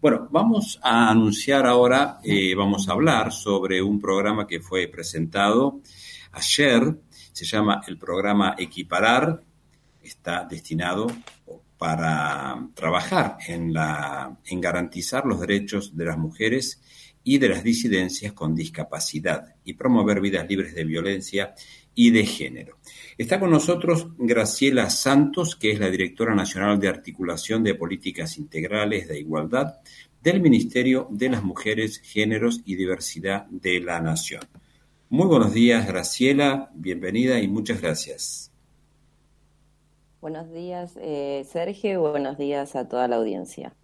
Bueno, vamos a anunciar ahora, eh, vamos a hablar sobre un programa que fue presentado ayer, se llama el programa Equiparar, está destinado para trabajar en, la, en garantizar los derechos de las mujeres y de las disidencias con discapacidad y promover vidas libres de violencia y de género. Está con nosotros Graciela Santos, que es la directora nacional de articulación de políticas integrales de igualdad del Ministerio de las Mujeres, Géneros y Diversidad de la Nación. Muy buenos días, Graciela, bienvenida y muchas gracias. Buenos días, eh, Sergio, buenos días a toda la audiencia.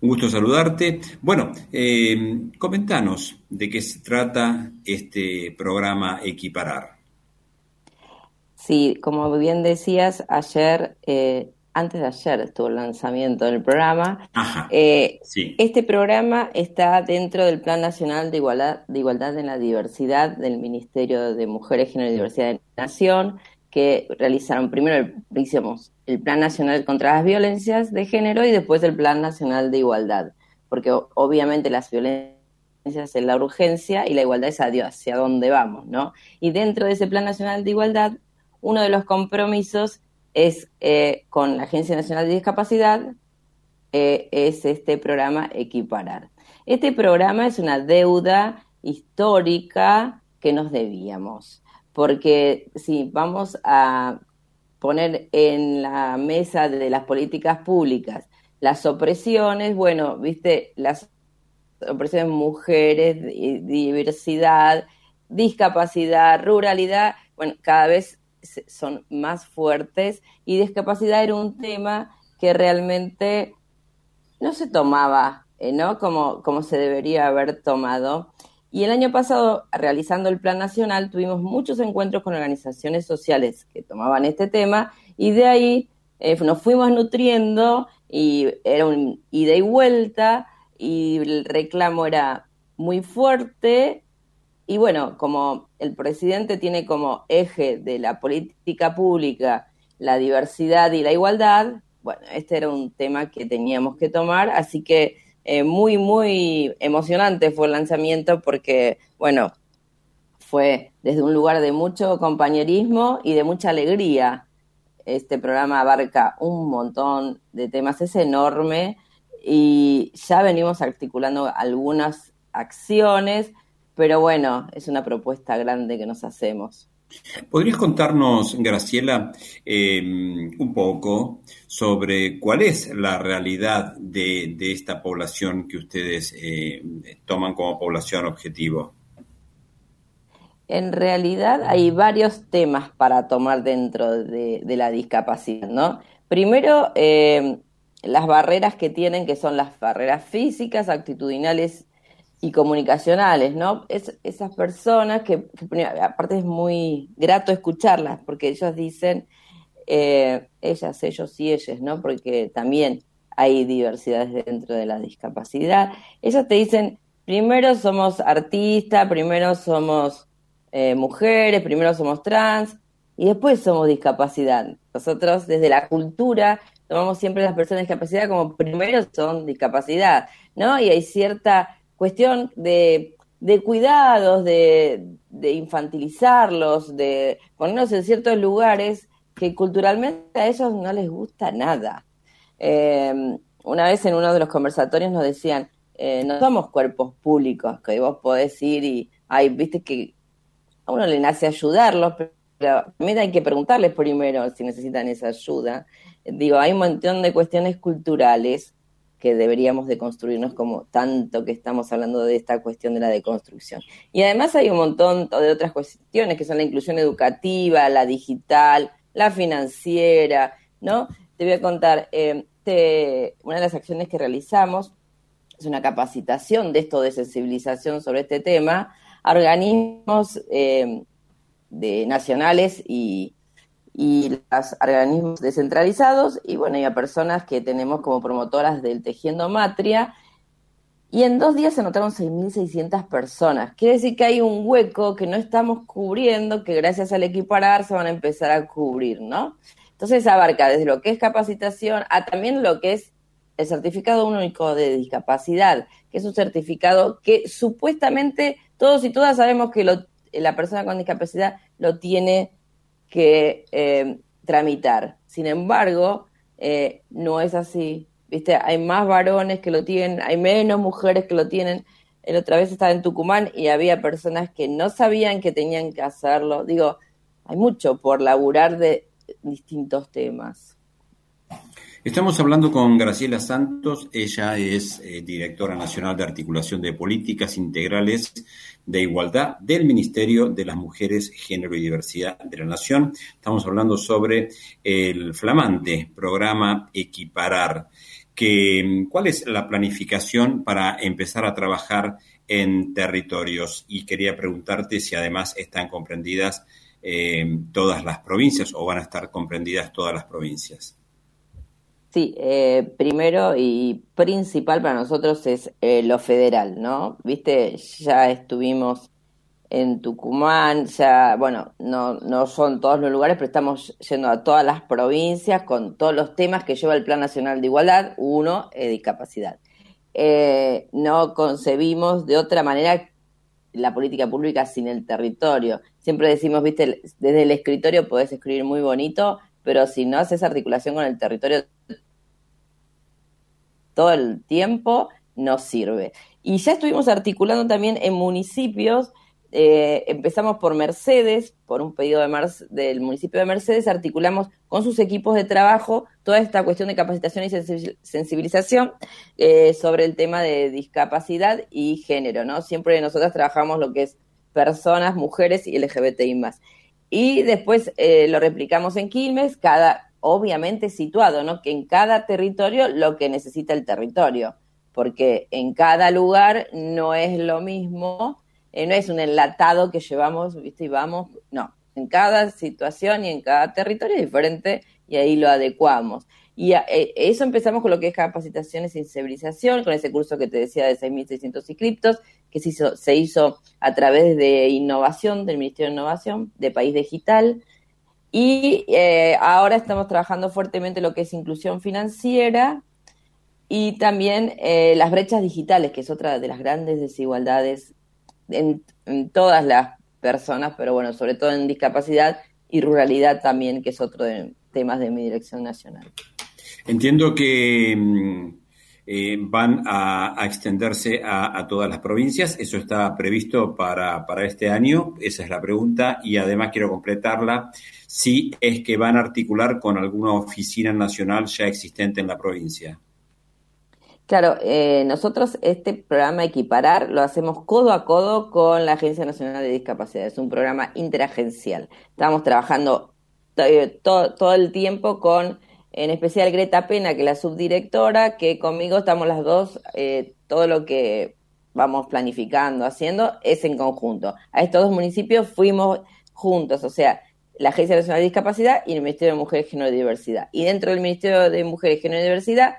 Un gusto saludarte. Bueno, eh, comentanos de qué se trata este programa Equiparar. Sí, como bien decías, ayer, eh, antes de ayer estuvo el lanzamiento del programa. Eh, este programa está dentro del Plan Nacional de Igualdad, de Igualdad en la Diversidad del Ministerio de Mujeres, Género y Diversidad de la Nación, que realizaron primero el, Plan Nacional contra las Violencias de Género y después el Plan Nacional de Igualdad, porque obviamente las violencias es la urgencia y la igualdad es hacia dónde vamos, ¿no? Y dentro de ese Plan Nacional de Igualdad, uno de los compromisos es eh, con la Agencia Nacional de Discapacidad, eh, es este programa Equiparar. Este programa es una deuda histórica que nos debíamos, porque si vamos a poner en la mesa de las políticas públicas las opresiones, bueno, viste, las opresiones mujeres, diversidad, discapacidad, ruralidad, bueno, cada vez son más fuertes y discapacidad era un tema que realmente no se tomaba, eh, ¿no? Como, como se debería haber tomado. Y el año pasado, realizando el Plan Nacional, tuvimos muchos encuentros con organizaciones sociales que tomaban este tema y de ahí eh, nos fuimos nutriendo y era un ida y vuelta y el reclamo era muy fuerte. Y bueno, como el presidente tiene como eje de la política pública la diversidad y la igualdad, bueno, este era un tema que teníamos que tomar, así que eh, muy, muy emocionante fue el lanzamiento porque, bueno, fue desde un lugar de mucho compañerismo y de mucha alegría. Este programa abarca un montón de temas, es enorme y ya venimos articulando algunas acciones, pero bueno, es una propuesta grande que nos hacemos. ¿Podrías contarnos, Graciela, eh, un poco sobre cuál es la realidad de, esta población que ustedes eh, toman como población objetivo? En realidad hay varios temas para tomar dentro de, la discapacidad, ¿no? Primero, eh, las barreras que tienen, que son las barreras físicas, actitudinales y comunicacionales, ¿no? Es, esas personas que, aparte es muy grato escucharlas, porque ellos dicen, eh, ellas, ellos y ellas, ¿no? Porque también hay diversidades dentro de la discapacidad. Ellos te dicen, primero somos artistas, primero somos eh, mujeres, primero somos trans y después somos discapacidad. Nosotros desde la cultura tomamos siempre las personas de discapacidad como primero son discapacidad, ¿no? Y hay cierta cuestión de, cuidados, de, infantilizarlos, de ponernos en ciertos lugares que culturalmente a ellos no les gusta nada. Eh, una vez en uno de los conversatorios nos decían, eh, no somos cuerpos públicos, que vos podés ir y, ay, viste que a uno le nace ayudarlos, pero también hay que preguntarles primero si necesitan esa ayuda. Digo, hay un montón de cuestiones culturales que deberíamos de construirnos como tanto que estamos hablando de esta cuestión de la deconstrucción. Y además hay un montón de otras cuestiones que son la inclusión educativa, la digital, la financiera, ¿no? Te voy a contar, eh, una de las acciones que realizamos es una capacitación de esto de sensibilización sobre este tema a organismos eh, de nacionales y, y los organismos descentralizados y bueno, y a personas que tenemos como promotoras del Tejiendo Matria. Y en dos días se anotaron 6.600 personas. Quiere decir que hay un hueco que no estamos cubriendo, que gracias al equiparar se van a empezar a cubrir, ¿no? Entonces abarca desde lo que es capacitación a también lo que es el certificado único de discapacidad, que es un certificado que supuestamente todos y todas sabemos que la persona con discapacidad lo tiene que eh, tramitar. Sin embargo, eh, no es así. ¿Viste? Hay más varones que lo tienen, hay menos mujeres que lo tienen. El otra vez estaba en Tucumán y había personas que no sabían que tenían que hacerlo. Digo, hay mucho por laburar de distintos temas. Estamos hablando con Graciela Santos, ella es eh, directora nacional de articulación de políticas integrales de igualdad del Ministerio de las Mujeres, Género y Diversidad de la Nación. Estamos hablando sobre el flamante programa Equiparar. ¿Cuál es la planificación para empezar a trabajar en territorios? Y quería preguntarte si además están comprendidas eh, todas las provincias o van a estar comprendidas todas las provincias. Sí, eh, primero y principal para nosotros es eh, lo federal, ¿no? Viste, ya estuvimos en Tucumán, ya, bueno, no, no son todos los lugares, pero estamos yendo a todas las provincias con todos los temas que lleva el Plan Nacional de Igualdad, uno, eh, discapacidad. Eh, no concebimos de otra manera la política pública sin el territorio. Siempre decimos, viste, desde el escritorio podés escribir muy bonito, pero si no haces articulación con el territorio todo el tiempo, no sirve. Y ya estuvimos articulando también en municipios, eh, empezamos por Mercedes, por un pedido de del municipio de Mercedes, articulamos con sus equipos de trabajo toda esta cuestión de capacitación y sensibilización eh, sobre el tema de discapacidad y género, ¿no? Siempre nosotros trabajamos lo que es personas, mujeres y LGBTI más. Y después eh, lo replicamos en Quilmes, cada, obviamente situado, ¿no? Que en cada territorio lo que necesita el territorio, porque en cada lugar no es lo mismo, eh, no es un enlatado que llevamos, ¿viste? Y vamos, no, en cada situación y en cada territorio es diferente y ahí lo adecuamos. Y eh, eso empezamos con lo que es capacitación y sensibilización, con ese curso que te decía de 6.600 inscriptos, que se hizo, se hizo a través de innovación, del Ministerio de Innovación, de País Digital. Y eh, ahora estamos trabajando fuertemente lo que es inclusión financiera y también eh, las brechas digitales, que es otra de las grandes desigualdades en, todas las personas, pero bueno, sobre todo en discapacidad y ruralidad también, que es otro de temas de mi dirección nacional. Entiendo que mm, eh, van a, extenderse a, todas las provincias. Eso está previsto para, para, este año. Esa es la pregunta. Y además quiero completarla. Si es que van a articular con alguna oficina nacional ya existente en la provincia. Claro, eh, nosotros este programa Equiparar lo hacemos codo a codo con la Agencia Nacional de Discapacidad. Es un programa interagencial. Estamos trabajando todo el tiempo con en especial Greta Pena, que es la subdirectora, que conmigo estamos las dos, eh, todo lo que vamos planificando, haciendo, es en conjunto. A estos dos municipios fuimos juntos, o sea, la Agencia Nacional de Discapacidad y el Ministerio de Mujeres, Género y Diversidad. Y dentro del Ministerio de Mujeres, Género y Diversidad,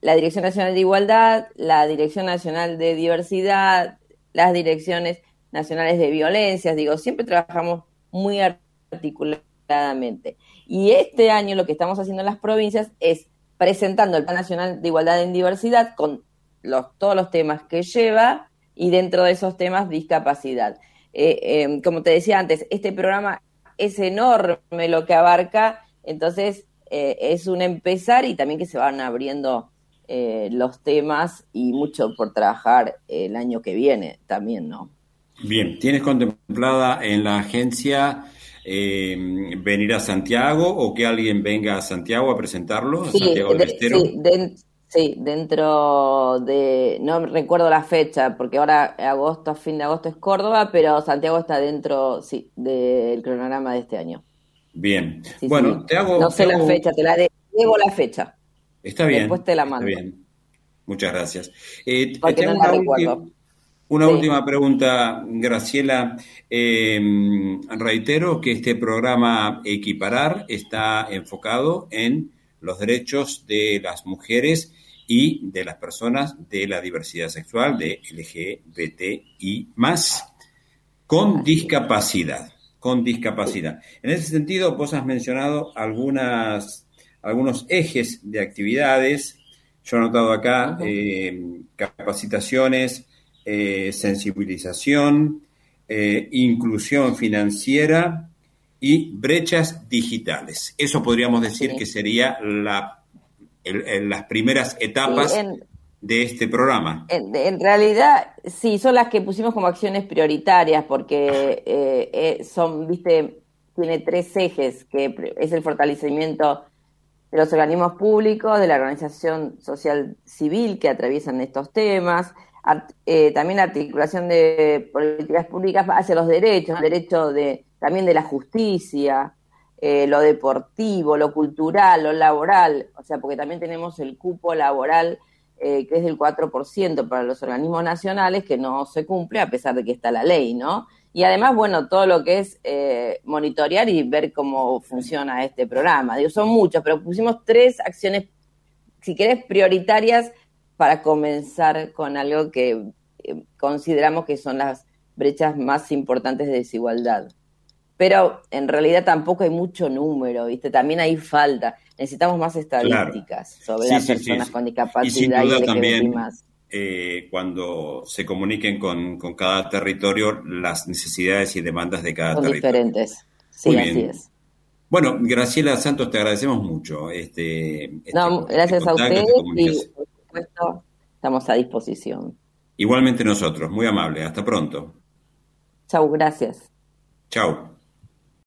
la Dirección Nacional de Igualdad, la Dirección Nacional de Diversidad, las Direcciones Nacionales de Violencias, digo, siempre trabajamos muy articuladamente. Y este año lo que estamos haciendo en las provincias es presentando el Plan Nacional de Igualdad en Diversidad con todos los temas que lleva y dentro de esos temas discapacidad. Eh, eh, como te decía antes, este programa es enorme lo que abarca, entonces eh, es un empezar y también que se van abriendo los temas y mucho por trabajar el año que viene también, ¿no? Bien, ¿tienes contemplada en la agencia eh, venir a Santiago o que alguien venga a Santiago a presentarlo, sí, Santiago del Sí, dentro de, no recuerdo la fecha, porque ahora agosto, fin de agosto es Córdoba, pero Santiago está dentro, sí, del cronograma de este año. Bien. bueno, te hago... No sé la fecha, te la debo la fecha. Está bien. Después te la mando. bien. Muchas gracias. Eh, porque no la recuerdo. Una última pregunta, Graciela. Em, reitero que este programa Equiparar está enfocado en los derechos de las mujeres y de las personas de la diversidad sexual, de LGBTI más, con discapacidad. Con discapacidad. En ese sentido, vos has mencionado algunas, algunos ejes de actividades Yo he anotado acá eh, capacitaciones, eh, sensibilización, eh, inclusión financiera y brechas digitales. Eso podríamos decir que sería la, las primeras etapas de este programa. En, realidad, sí, son las que pusimos como acciones prioritarias porque son, viste, tiene tres ejes, que es el fortalecimiento de los organismos públicos, de la organización social civil que atraviesan estos temas, eh, también la articulación de políticas públicas hacia los derechos, el derecho de, también de la justicia, eh, lo deportivo, lo cultural, lo laboral, o sea, porque también tenemos el cupo laboral eh, que es del 4% para los organismos nacionales, que no se cumple a pesar de que está la ley, ¿no? Y además, bueno, todo lo que es eh, monitorear y ver cómo funciona este programa. Digo, son muchos, pero pusimos tres acciones, si querés, prioritarias para comenzar con algo que eh, consideramos que son las brechas más importantes de desigualdad. Pero en realidad tampoco hay mucho número, ¿viste? También hay falta. Necesitamos más estadísticas sobre las personas con discapacidad y, también, más eh, cuando se comuniquen con, cada territorio las necesidades y demandas de cada territorio. diferentes, sí, así es. Bueno, Graciela Santos, te agradecemos mucho. Este, este no, gracias a ustedes y supuesto estamos a disposición. Igualmente nosotros, muy amable. Hasta pronto. Chau, gracias. Chau.